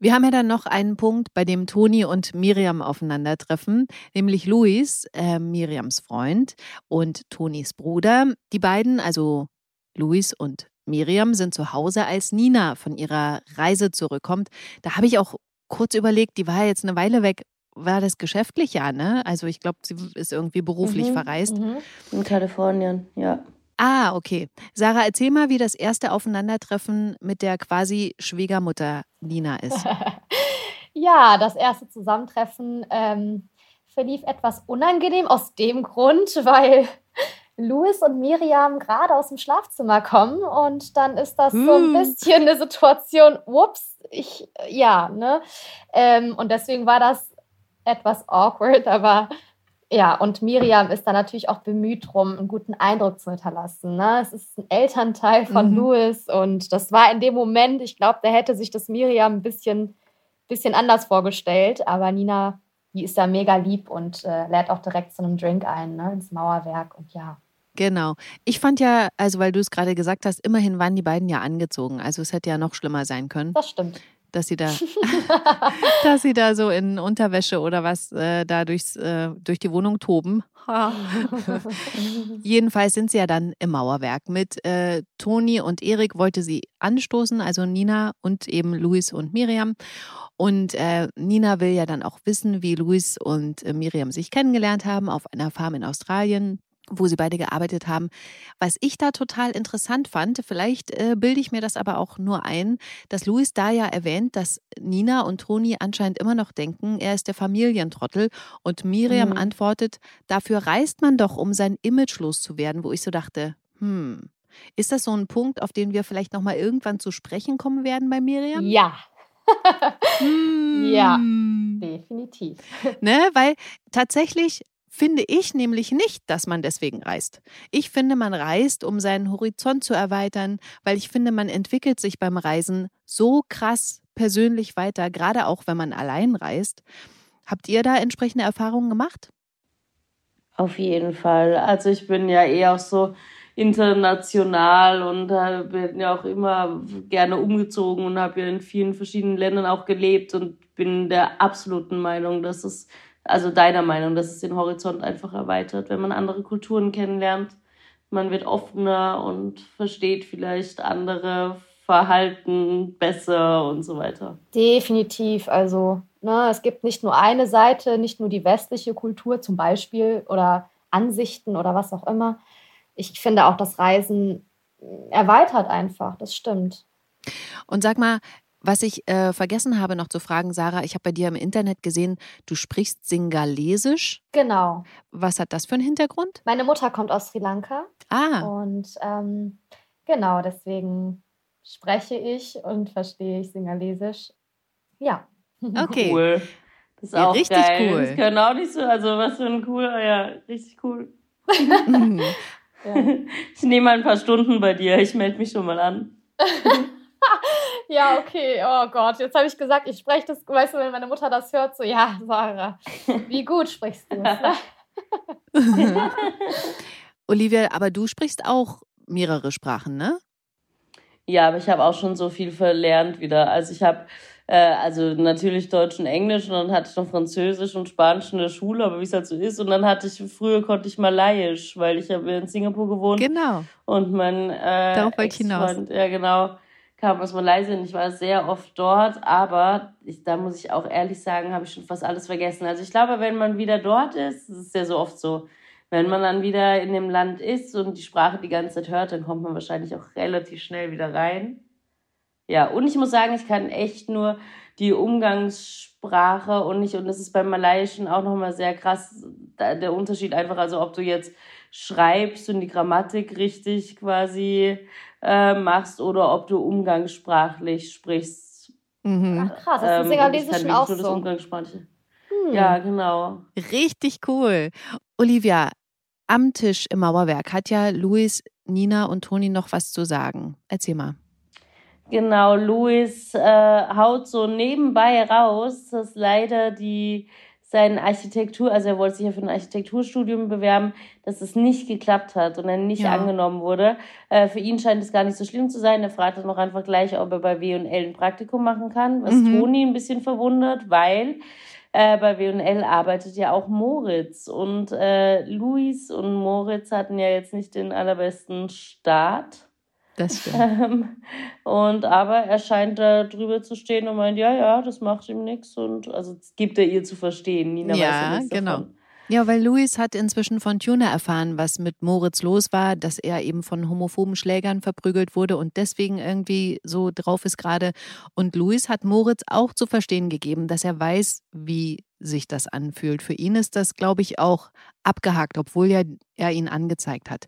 Wir haben ja dann noch einen Punkt, bei dem Toni und Miriam aufeinandertreffen, nämlich Luis, äh, Miriams Freund und Tonis Bruder. Die beiden, also Luis und Miriam sind zu Hause, als Nina von ihrer Reise zurückkommt. Da habe ich auch kurz überlegt, die war jetzt eine Weile weg. War das geschäftlich ja, ne? Also ich glaube, sie ist irgendwie beruflich Mhm, verreist. Mhm. In Kalifornien, ja. Ah, okay. Sarah, erzähl mal, wie das erste Aufeinandertreffen mit der quasi Schwiegermutter Nina ist. Ja, das erste Zusammentreffen ähm, verlief etwas unangenehm aus dem Grund, weil Louis und Miriam gerade aus dem Schlafzimmer kommen und dann ist das so ein Hm. bisschen eine Situation, ups, ich, ja, ne? Ähm, und deswegen war das etwas awkward, aber ja, und Miriam ist da natürlich auch bemüht drum, einen guten Eindruck zu hinterlassen. Ne? Es ist ein Elternteil von Mhm. Louis und das war in dem Moment, ich glaube, da hätte sich das Miriam ein bisschen, bisschen anders vorgestellt, aber Nina, die ist da mega lieb und äh, lädt auch direkt zu einem Drink ein, ne? ins Mauerwerk und ja. Genau. Ich fand ja, also weil du es gerade gesagt hast, immerhin waren die beiden ja angezogen. Also es hätte ja noch schlimmer sein können, Das stimmt. Dass sie da, dass sie da so in Unterwäsche oder was äh, da durchs, äh, durch die Wohnung toben. Jedenfalls sind sie ja dann im Mauerwerk. Mit äh, Toni und Erik wollte sie anstoßen, also Nina und eben Luis und Miriam. Und äh, Nina will ja dann auch wissen, wie Luis und äh, Miriam sich kennengelernt haben auf einer Farm in Australien wo sie beide gearbeitet haben. Was ich da total interessant fand, vielleicht äh, bilde ich mir das aber auch nur ein, dass Luis da ja erwähnt, dass Nina und Toni anscheinend immer noch denken, er ist der Familientrottel und Miriam Mhm. antwortet, dafür reist man doch, um sein Image loszuwerden, wo ich so dachte, hm, ist das so ein Punkt, auf den wir vielleicht noch mal irgendwann zu sprechen kommen werden bei Miriam? Ja, Ja. Hm. definitiv. Ne? Weil tatsächlich finde ich nämlich nicht, dass man deswegen reist. Ich finde, man reist, um seinen Horizont zu erweitern, weil ich finde, man entwickelt sich beim Reisen so krass persönlich weiter, gerade auch wenn man allein reist. Habt ihr da entsprechende Erfahrungen gemacht? Auf jeden Fall. Also ich bin ja eh auch so international und bin ja auch immer gerne umgezogen und habe ja in vielen verschiedenen Ländern auch gelebt und bin der absoluten Meinung, dass es, also deiner Meinung, dass es den Horizont einfach erweitert, wenn man andere Kulturen kennenlernt. Man wird offener und versteht vielleicht andere Verhalten besser und so weiter. Definitiv. Also, ne, es gibt nicht nur eine Seite, nicht nur die westliche Kultur zum Beispiel oder Ansichten oder was auch immer. Ich finde auch, das Reisen erweitert einfach. Das stimmt. Und sag mal, was ich äh, vergessen habe noch zu fragen, Sarah, ich habe bei dir im Internet gesehen, du sprichst Singalesisch. Genau. Was hat das für einen Hintergrund? Meine Mutter kommt aus Sri Lanka Ah, und ähm, genau deswegen spreche ich und verstehe ich Singalesisch. Ja. okay. Cool. Das ist Ja, auch richtig geil. cool. Das können auch nicht so, also was für ein cool, ja, richtig cool. Mhm. Ja. Ich nehme mal ein paar Stunden bei dir, ich melde mich schon mal an. ja, okay. Oh Gott, jetzt habe ich gesagt, ich spreche das, weißt du, wenn meine Mutter das hört, so, ja, Sarah, wie gut sprichst du es? Ne? Olivia, aber du sprichst auch mehrere Sprachen, ne? Ja, aber ich habe auch schon so viel verlernt wieder. Also ich habe äh, also natürlich Deutsch und Englisch und dann hatte ich noch Französisch und Spanisch in der Schule, aber wie es halt so ist. Und dann hatte ich, früher konnte ich Malayisch, weil ich habe in Singapur gewohnt. Genau. Und mein äh, Darauf wollte ich hinaus. Ja, genau. Kam aus Malaysia und ich war sehr oft dort, aber ich, da muss ich auch ehrlich sagen, habe ich schon fast alles vergessen. Also ich glaube, wenn man wieder dort ist, das ist ja so oft so, wenn man dann wieder in dem Land ist und die Sprache die ganze Zeit hört, dann kommt man wahrscheinlich auch relativ schnell wieder rein. Ja, und ich muss sagen, ich kann echt nur die Umgangssprache und nicht, und das ist beim Malayischen auch nochmal sehr krass, der Unterschied einfach, also ob du jetzt schreibst und die Grammatik richtig quasi äh, machst oder ob du umgangssprachlich sprichst. Mhm. Ach, krass, das ist Ähm, ich kann Singalesischen wirklich auch nur das so. Umgangssprachliche. Hm. Ja, genau. Richtig cool. Olivia, am Tisch im Mauerwerk hat ja Luis, Nina und Toni noch was zu sagen. Erzähl mal. Genau, Louis äh, haut so nebenbei raus, dass leider die sein Architektur, also er wollte sich ja für ein Architekturstudium bewerben, dass es nicht geklappt hat und er nicht Ja. angenommen wurde. Äh, für ihn scheint es gar nicht so schlimm zu sein. Er fragt dann auch einfach gleich, ob er bei W&L ein Praktikum machen kann, was Mhm. Toni ein bisschen verwundert, weil äh, bei W&L arbeitet ja auch Moritz und äh, Luis und Moritz hatten ja jetzt nicht den allerbesten Start. Das stimmt. Ähm, und aber er scheint da drüber zu stehen und meint, ja, ja, das macht ihm nichts. Und also gibt er ihr zu verstehen. Nina ja, weiß ja genau. davon. Ja, weil Luis hat inzwischen von Tuna erfahren, was mit Moritz los war, dass er eben von homophoben Schlägern verprügelt wurde und deswegen irgendwie so drauf ist gerade. Und Luis hat Moritz auch zu verstehen gegeben, dass er weiß, wie sich das anfühlt. Für ihn ist das, glaube ich, auch abgehakt, obwohl ja er ihn angezeigt hat.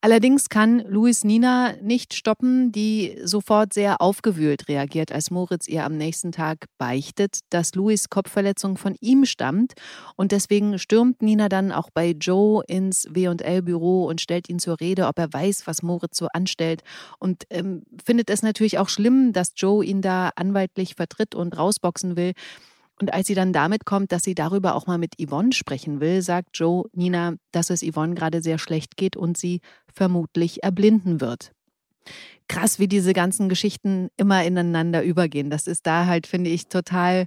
Allerdings kann Luis Nina nicht stoppen, die sofort sehr aufgewühlt reagiert, als Moritz ihr am nächsten Tag beichtet, dass Luis Kopfverletzung von ihm stammt. Und deswegen stürmt Nina dann auch bei Joe ins W&L-Büro und stellt ihn zur Rede, ob er weiß, was Moritz so anstellt. Und ähm, findet es natürlich auch schlimm, dass Joe ihn da anwaltlich vertritt und rausboxen will. Und als sie dann damit kommt, dass sie darüber auch mal mit Yvonne sprechen will, sagt Joe Nina, dass es Yvonne gerade sehr schlecht geht und sie vermutlich erblinden wird. Krass, wie diese ganzen Geschichten immer ineinander übergehen. Das ist da halt, finde ich, total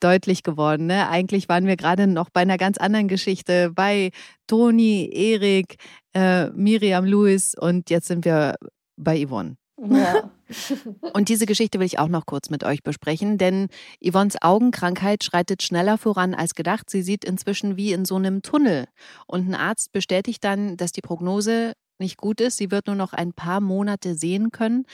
deutlich geworden. Ne? Eigentlich waren wir gerade noch bei einer ganz anderen Geschichte, bei Toni, Erik, äh, Miriam, Louis und jetzt sind wir bei Yvonne. Ja. Und diese Geschichte will ich auch noch kurz mit euch besprechen, denn Yvonnes Augenkrankheit schreitet schneller voran als gedacht. Sie sieht inzwischen wie in so einem Tunnel. Und ein Arzt bestätigt dann, dass die Prognose nicht gut ist. Sie wird nur noch ein paar Monate sehen können.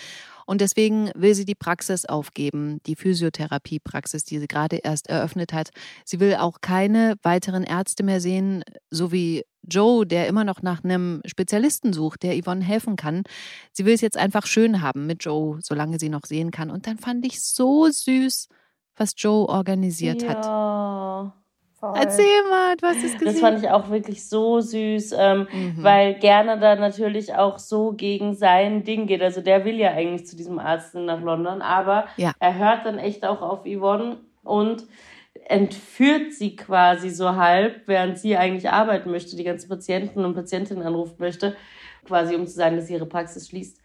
Und deswegen will sie die Praxis aufgeben, die Physiotherapiepraxis, die sie gerade erst eröffnet hat. Sie will auch keine weiteren Ärzte mehr sehen, so wie Joe, der immer noch nach einem Spezialisten sucht, der Yvonne helfen kann. Sie will es jetzt einfach schön haben mit Joe, solange sie noch sehen kann. Und dann fand ich so süß, was Joe organisiert hat. Voll. Erzähl mal, du hast es gesehen. Das fand ich auch wirklich so süß, ähm, Mhm. weil Gerner da natürlich auch so gegen sein Ding geht. Also der will ja eigentlich zu diesem Arzt nach London, aber Ja. er hört dann echt auch auf Yvonne und entführt sie quasi so halb, während sie eigentlich arbeiten möchte, die ganzen Patienten und Patientinnen anrufen möchte, quasi um zu sagen, dass sie ihre Praxis schließt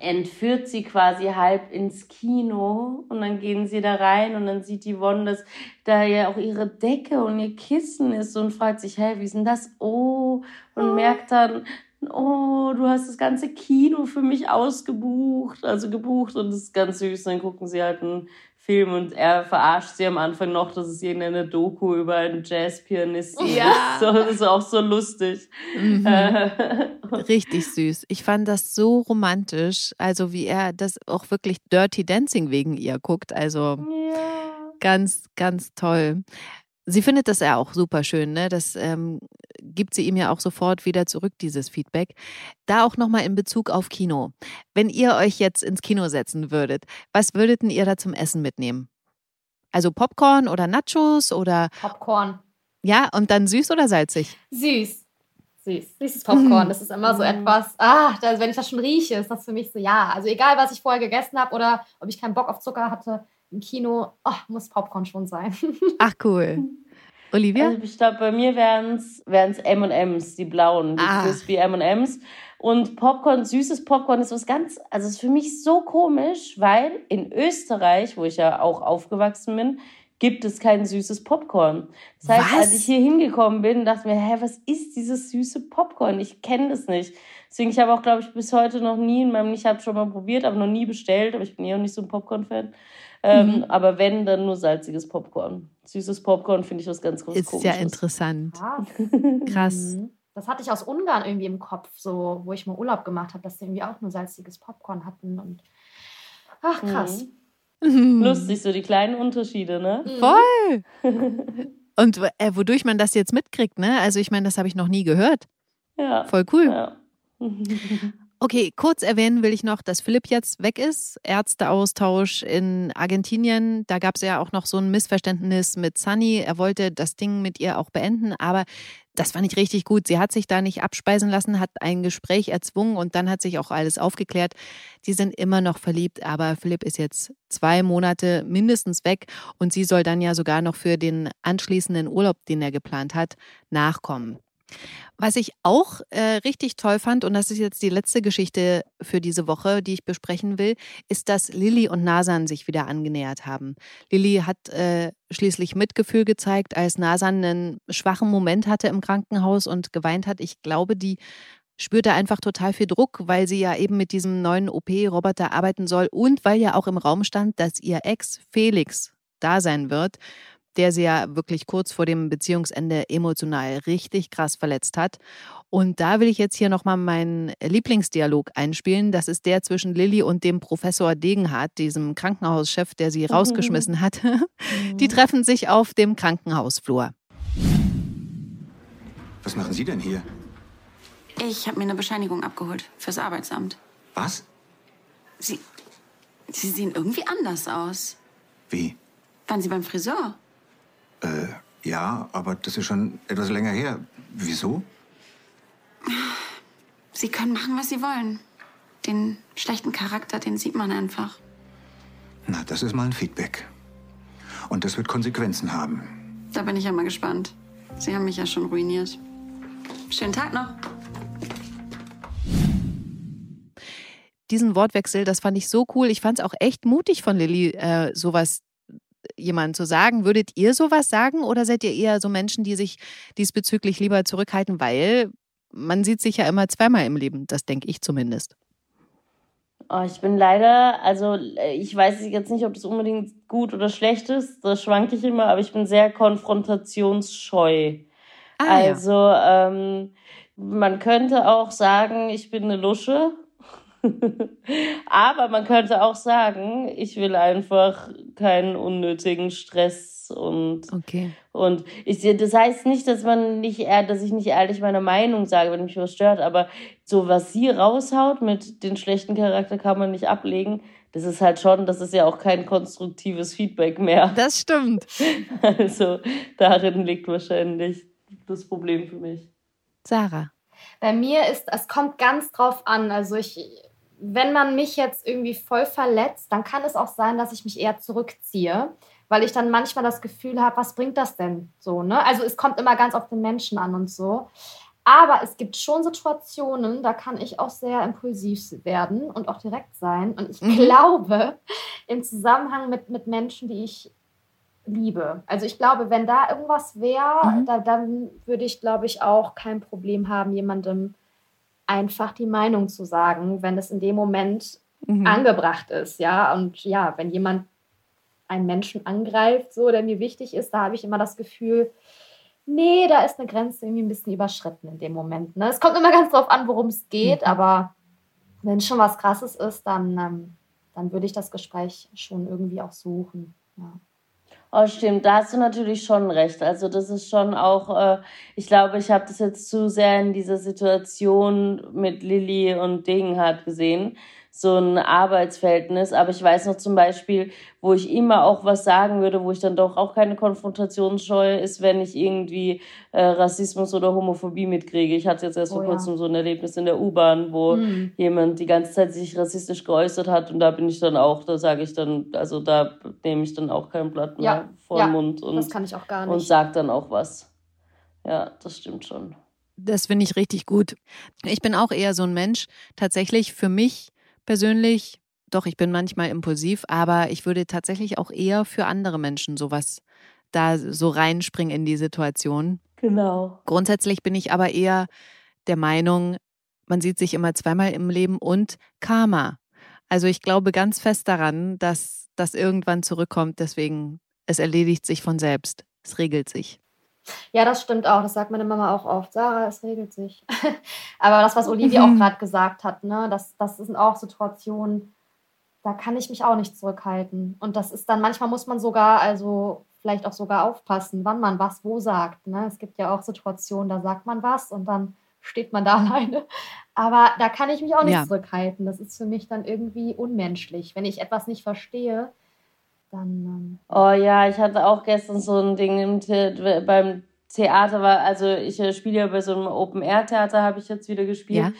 entführt sie quasi halb ins Kino und dann gehen sie da rein und dann sieht die Yvonne, dass da ja auch ihre Decke und ihr Kissen ist und fragt sich, hä, wie ist denn das? Oh, und merkt dann, oh, du hast das ganze Kino für mich ausgebucht, also gebucht und das ist ganz süß. Dann gucken sie halt einen Film und er verarscht sie am Anfang noch, dass es irgendeine Doku über einen Jazzpianisten Ja. ist. So, das ist auch so lustig. Mhm. Äh, Richtig süß. Ich fand das so romantisch. Also wie er das auch wirklich Dirty Dancing wegen ihr guckt. Also ja. ganz, ganz toll. Sie findet das ja auch super schön, ne? Das ähm, gibt sie ihm ja auch sofort wieder zurück, dieses Feedback. Da auch nochmal in Bezug auf Kino. Wenn ihr euch jetzt ins Kino setzen würdet, was würdet denn ihr da zum Essen mitnehmen? Also Popcorn oder Nachos oder Popcorn. ja, und dann süß oder salzig? Süß. Süß. Süßes Popcorn. Das ist immer so Mhm. etwas, ah, das, wenn ich das schon rieche, ist das für mich so, ja. Also egal, was ich vorher gegessen habe oder ob ich keinen Bock auf Zucker hatte im Kino, oh, muss Popcorn schon sein. Ach cool. Olivia? Also ich glaube, bei mir wären es M&M's, die blauen, die Ah. crispy M&M's. Und Popcorn, süßes Popcorn ist was ganz, also ist für mich so komisch, weil in Österreich, wo ich ja auch aufgewachsen bin, gibt es kein süßes Popcorn. Das heißt, Was? als ich hier hingekommen bin, dachte ich mir, hä, was ist dieses süße Popcorn? Ich kenne das nicht. Deswegen, ich habe auch, glaube ich, bis heute noch nie in meinem, ich habe schon mal probiert, aber noch nie bestellt, aber ich bin eh auch nicht so ein Popcorn-Fan. Ähm, Mhm. Aber wenn, dann nur salziges Popcorn. Süßes Popcorn finde ich was ganz groß Ist ja interessant. Krass. Krass. Mhm. Das hatte ich aus Ungarn irgendwie im Kopf, so wo ich mal Urlaub gemacht habe, dass die irgendwie auch nur salziges Popcorn hatten und ach krass. Mhm. Lustig, so die kleinen Unterschiede, ne? Mhm. Voll. Und äh, wodurch man das jetzt mitkriegt, ne? Also ich meine, das habe ich noch nie gehört. Ja. Voll cool. ja. Okay, kurz erwähnen will ich noch, dass Philipp jetzt weg ist. Ärzteaustausch in Argentinien. Da gab es ja auch noch so ein Missverständnis mit Sunny. Er wollte das Ding mit ihr auch beenden, aber das fand ich richtig gut. Sie hat sich da nicht abspeisen lassen, hat ein Gespräch erzwungen und dann hat sich auch alles aufgeklärt. Die sind immer noch verliebt, aber Philipp ist jetzt zwei Monate mindestens weg und sie soll dann ja sogar noch für den anschließenden Urlaub, den er geplant hat, nachkommen. Was ich auch äh, richtig toll fand, und das ist jetzt die letzte Geschichte für diese Woche, die ich besprechen will, ist, dass Lilly und Nasan sich wieder angenähert haben. Lilly hat äh, schließlich Mitgefühl gezeigt, als Nasan einen schwachen Moment hatte im Krankenhaus und geweint hat. Ich glaube, die spürt er einfach total viel Druck, weil sie ja eben mit diesem neuen OP-Roboter arbeiten soll und weil ja auch im Raum stand, dass ihr Ex Felix da sein wird, der sie ja wirklich kurz vor dem Beziehungsende emotional richtig krass verletzt hat. Und da will ich jetzt hier nochmal meinen Lieblingsdialog einspielen. Das ist der zwischen Lilly und dem Professor Degenhardt, diesem Krankenhauschef, der sie rausgeschmissen hat. Die treffen sich auf dem Krankenhausflur. Was machen Sie denn hier? Ich habe mir eine Bescheinigung abgeholt fürs Arbeitsamt. Was? Sie, Sie sehen irgendwie anders aus. Wie? Waren Sie beim Friseur? Äh, ja, aber das ist schon etwas länger her. Wieso? Sie können machen, was Sie wollen. Den schlechten Charakter, den sieht man einfach. Na, das ist mal ein Feedback. Und das wird Konsequenzen haben. Da bin ich ja mal gespannt. Sie haben mich ja schon ruiniert. Schönen Tag noch. Diesen Wortwechsel, das fand ich so cool. Ich fand es auch echt mutig von Lilly, äh, sowas jemandem zu sagen. Würdet ihr sowas sagen oder seid ihr eher so Menschen, die sich diesbezüglich lieber zurückhalten, weil man sieht sich ja immer zweimal im Leben, das denke ich zumindest. Oh, ich bin leider, also ich weiß jetzt nicht, ob das unbedingt gut oder schlecht ist, das schwanke ich immer, aber ich bin sehr konfrontationsscheu. Ah, also ja. ähm, man könnte auch sagen, ich bin eine Lusche. Aber man könnte auch sagen, ich will einfach keinen unnötigen Stress und okay. und ich das heißt nicht, dass man nicht dass ich nicht ehrlich meine Meinung sage, wenn mich was stört, aber so was sie raushaut mit den schlechten Charakter kann man nicht ablegen. Das ist halt schon, das ist ja auch kein konstruktives Feedback mehr. Das stimmt. Also darin liegt wahrscheinlich das Problem für mich. Sarah. Bei mir ist, es kommt ganz drauf an. Also ich, wenn man mich jetzt irgendwie voll verletzt, dann kann es auch sein, dass ich mich eher zurückziehe, weil ich dann manchmal das Gefühl habe, was bringt das denn so, ne? Also es kommt immer ganz auf den Menschen an und so. Aber es gibt schon Situationen, da kann ich auch sehr impulsiv werden und auch direkt sein. Und ich mhm. glaube, im Zusammenhang mit, mit Menschen, die ich liebe. Also ich glaube, wenn da irgendwas wäre, mhm. da, dann würde ich, glaube ich, auch kein Problem haben, jemandem einfach die Meinung zu sagen, wenn es in dem Moment mhm. angebracht ist, ja. Und ja, wenn jemand einen Menschen angreift, so, der mir wichtig ist, da habe ich immer das Gefühl, nee, da ist eine Grenze irgendwie ein bisschen überschritten in dem Moment. Ne? Es kommt immer ganz drauf an, worum es geht, mhm. aber wenn schon was Krasses ist, dann, ähm, dann würde ich das Gespräch schon irgendwie auch suchen. Ja. Oh, stimmt, da hast du natürlich schon recht. Also das ist schon auch, äh, ich glaube, ich habe das jetzt zu sehr in dieser Situation mit Lilly und Degenhardt gesehen so ein Arbeitsverhältnis. Aber ich weiß noch zum Beispiel, wo ich immer auch was sagen würde, wo ich dann doch auch keine Konfrontation scheue, ist, wenn ich irgendwie äh, Rassismus oder Homophobie mitkriege. Ich hatte jetzt erst oh, vor kurzem ja. so ein Erlebnis in der U-Bahn, wo mhm. jemand die ganze Zeit sich rassistisch geäußert hat und da bin ich dann auch, da sage ich dann, also da nehme ich dann auch kein Blatt mehr ja. vor den ja, Mund und, das kann ich auch gar nicht. und sag dann auch was. Ja, das stimmt schon. Das finde ich richtig gut. Ich bin auch eher so ein Mensch, tatsächlich für mich persönlich, doch, ich bin manchmal impulsiv, aber ich würde tatsächlich auch eher für andere Menschen sowas da so reinspringen in die Situation. Genau. Grundsätzlich bin ich aber eher der Meinung, man sieht sich immer zweimal im Leben und Karma. Also ich glaube ganz fest daran, dass das irgendwann zurückkommt, deswegen es erledigt sich von selbst. Es regelt sich. Ja, das stimmt auch. Das sagt meine Mama auch oft. Sarah, es regelt sich. Aber das, was Olivia auch gerade gesagt hat, ne, das, das sind auch Situationen, da kann ich mich auch nicht zurückhalten. Und das ist dann, manchmal muss man sogar, also vielleicht auch sogar aufpassen, wann man was wo sagt. Ne? Es gibt ja auch Situationen, da sagt man was und dann steht man da alleine. Aber da kann ich mich auch nicht ja. zurückhalten. Das ist für mich dann irgendwie unmenschlich. Wenn ich etwas nicht verstehe, dann. Ähm oh ja, ich hatte auch gestern so ein Ding im The beim Theater war, also ich äh, spiele ja bei so einem Open-Air-Theater, habe ich jetzt wieder gespielt, ja.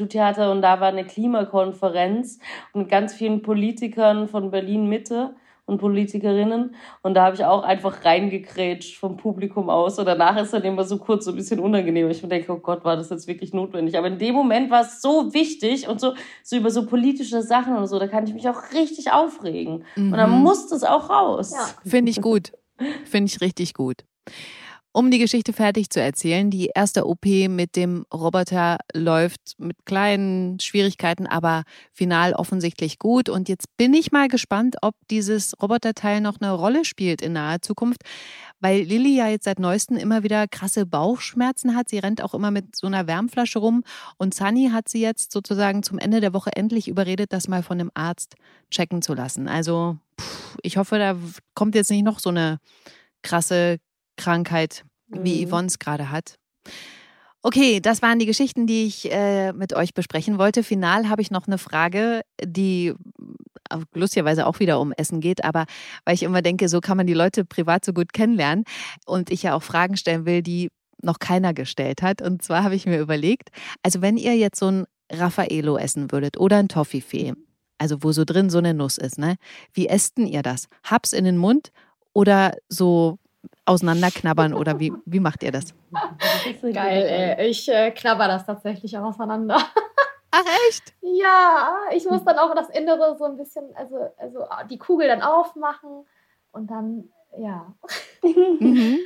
im Theater und da war eine Klimakonferenz mit ganz vielen Politikern von Berlin Mitte und Politikerinnen. Und da habe ich auch einfach reingekrätscht vom Publikum aus. Und danach ist dann immer so kurz so ein bisschen unangenehm. Ich denke, oh Gott, war das jetzt wirklich notwendig? Aber in dem Moment war es so wichtig und so, so über so politische Sachen und so, da kann ich mich auch richtig aufregen. Mhm. Und dann muss das auch raus. Ja. Finde ich gut. Finde ich richtig gut. Um die Geschichte fertig zu erzählen, die erste OP mit dem Roboter läuft mit kleinen Schwierigkeiten, aber final offensichtlich gut. Und jetzt bin ich mal gespannt, ob dieses Roboterteil noch eine Rolle spielt in naher Zukunft, weil Lilly ja jetzt seit neuestem immer wieder krasse Bauchschmerzen hat. Sie rennt auch immer mit so einer Wärmflasche rum. Und Sunny hat sie jetzt sozusagen zum Ende der Woche endlich überredet, das mal von einem Arzt checken zu lassen. Also pff, ich hoffe, da kommt jetzt nicht noch so eine krasse Krankheit, wie mhm. Yvonne es gerade hat. Okay, das waren die Geschichten, die ich äh, mit euch besprechen wollte. Final habe ich noch eine Frage, die lustigerweise auch wieder um Essen geht, aber weil ich immer denke, so kann man die Leute privat so gut kennenlernen und ich ja auch Fragen stellen will, die noch keiner gestellt hat. Und zwar habe ich mir überlegt, also wenn ihr jetzt so ein Raffaello essen würdet oder ein Toffifee, also wo so drin so eine Nuss ist, ne? Wie essten ihr das? Hab's in den Mund oder so auseinanderknabbern oder wie, wie macht ihr das? Geil, ey. Ich äh, knabber das tatsächlich auch auseinander. Ach echt? Ja, ich muss dann auch das Innere so ein bisschen, also, also die Kugel dann aufmachen und dann, ja. Mhm.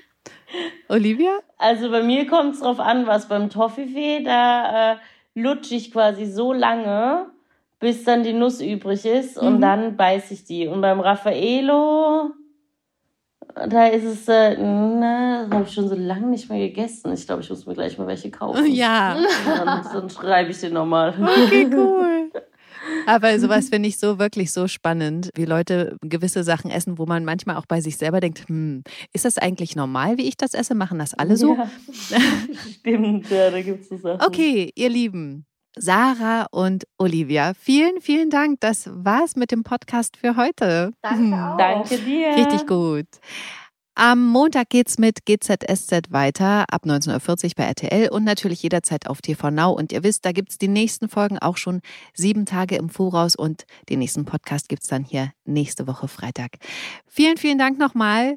Olivia? Also bei mir kommt es drauf an, was beim Toffifee, da äh, lutsche ich quasi so lange, bis dann die Nuss übrig ist und mhm. dann beiße ich die. Und beim Raffaello, da ist es, äh, na, habe ich schon so lange nicht mehr gegessen. Ich glaube, ich muss mir gleich mal welche kaufen. Ja. Dann, dann schreibe ich den nochmal. Okay, cool. Aber sowas finde ich so wirklich so spannend, wie Leute gewisse Sachen essen, wo man manchmal auch bei sich selber denkt, hm, ist das eigentlich normal, wie ich das esse? Machen das alle so? Ja, stimmt, ja, da gibt es Sachen. Okay, ihr Lieben. Sarah und Olivia. Vielen, vielen Dank. Das war's mit dem Podcast für heute. Danke auch. Danke dir. Richtig gut. Am Montag geht's mit GZSZ weiter ab 19.40 Uhr bei RTL und natürlich jederzeit auf TV Now. Und ihr wisst, da gibt's die nächsten Folgen auch schon sieben Tage im Voraus und den nächsten Podcast gibt's dann hier nächste Woche Freitag. Vielen, vielen Dank nochmal.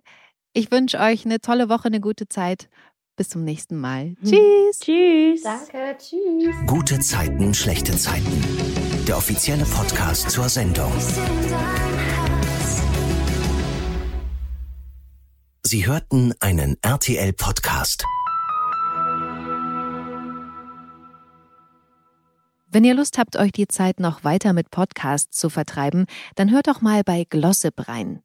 Ich wünsche euch eine tolle Woche, eine gute Zeit. Bis zum nächsten Mal. Hm. Tschüss. Tschüss. Danke. Tschüss. Gute Zeiten, schlechte Zeiten. Der offizielle Podcast zur Sendung. Sie hörten einen RTL-Podcast. Wenn ihr Lust habt, euch die Zeit noch weiter mit Podcasts zu vertreiben, dann hört doch mal bei Glossip rein.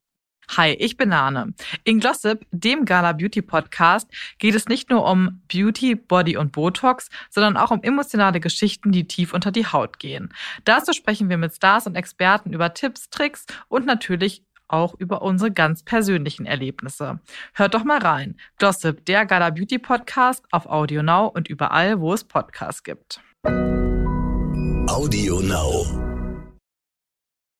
Hi, ich bin Nane. In Glossip, dem Gala Beauty Podcast, geht es nicht nur um Beauty, Body und Botox, sondern auch um emotionale Geschichten, die tief unter die Haut gehen. Dazu sprechen wir mit Stars und Experten über Tipps, Tricks und natürlich auch über unsere ganz persönlichen Erlebnisse. Hört doch mal rein. Glossip, der Gala Beauty Podcast auf Audio Now und überall, wo es Podcasts gibt. Audio Now.